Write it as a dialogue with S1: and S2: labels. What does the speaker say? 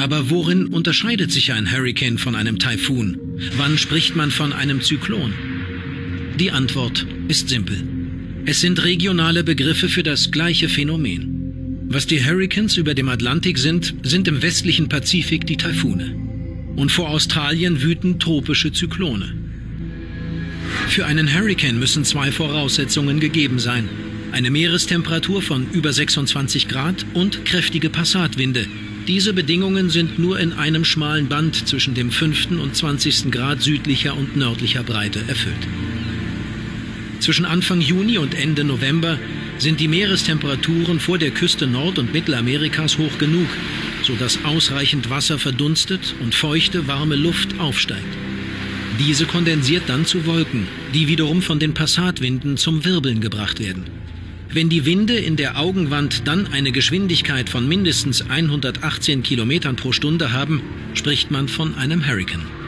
S1: Aber worin unterscheidet sich ein Hurricane von einem Taifun? Wann spricht man von einem Zyklon? Die Antwort ist simpel. Es sind regionale Begriffe für das gleiche Phänomen. Was die Hurricanes über dem Atlantik sind, sind im westlichen Pazifik die Taifune. Und vor Australien wüten tropische Zyklone. Für einen Hurricane müssen zwei Voraussetzungen gegeben sein. Eine Meerestemperatur von über 26 Grad und kräftige Passatwinde. Diese Bedingungen sind nur in einem schmalen Band zwischen dem 5. und 20. Grad südlicher und nördlicher Breite erfüllt. Zwischen Anfang Juni und Ende November sind die Meerestemperaturen vor der Küste Nord- und Mittelamerikas hoch genug, sodass ausreichend Wasser verdunstet und feuchte, warme Luft aufsteigt. Diese kondensiert dann zu Wolken, die wiederum von den Passatwinden zum Wirbeln gebracht werden. Wenn die Winde in der Augenwand dann eine Geschwindigkeit von mindestens 118 Kilometern pro Stunde haben, spricht man von einem Hurrikan.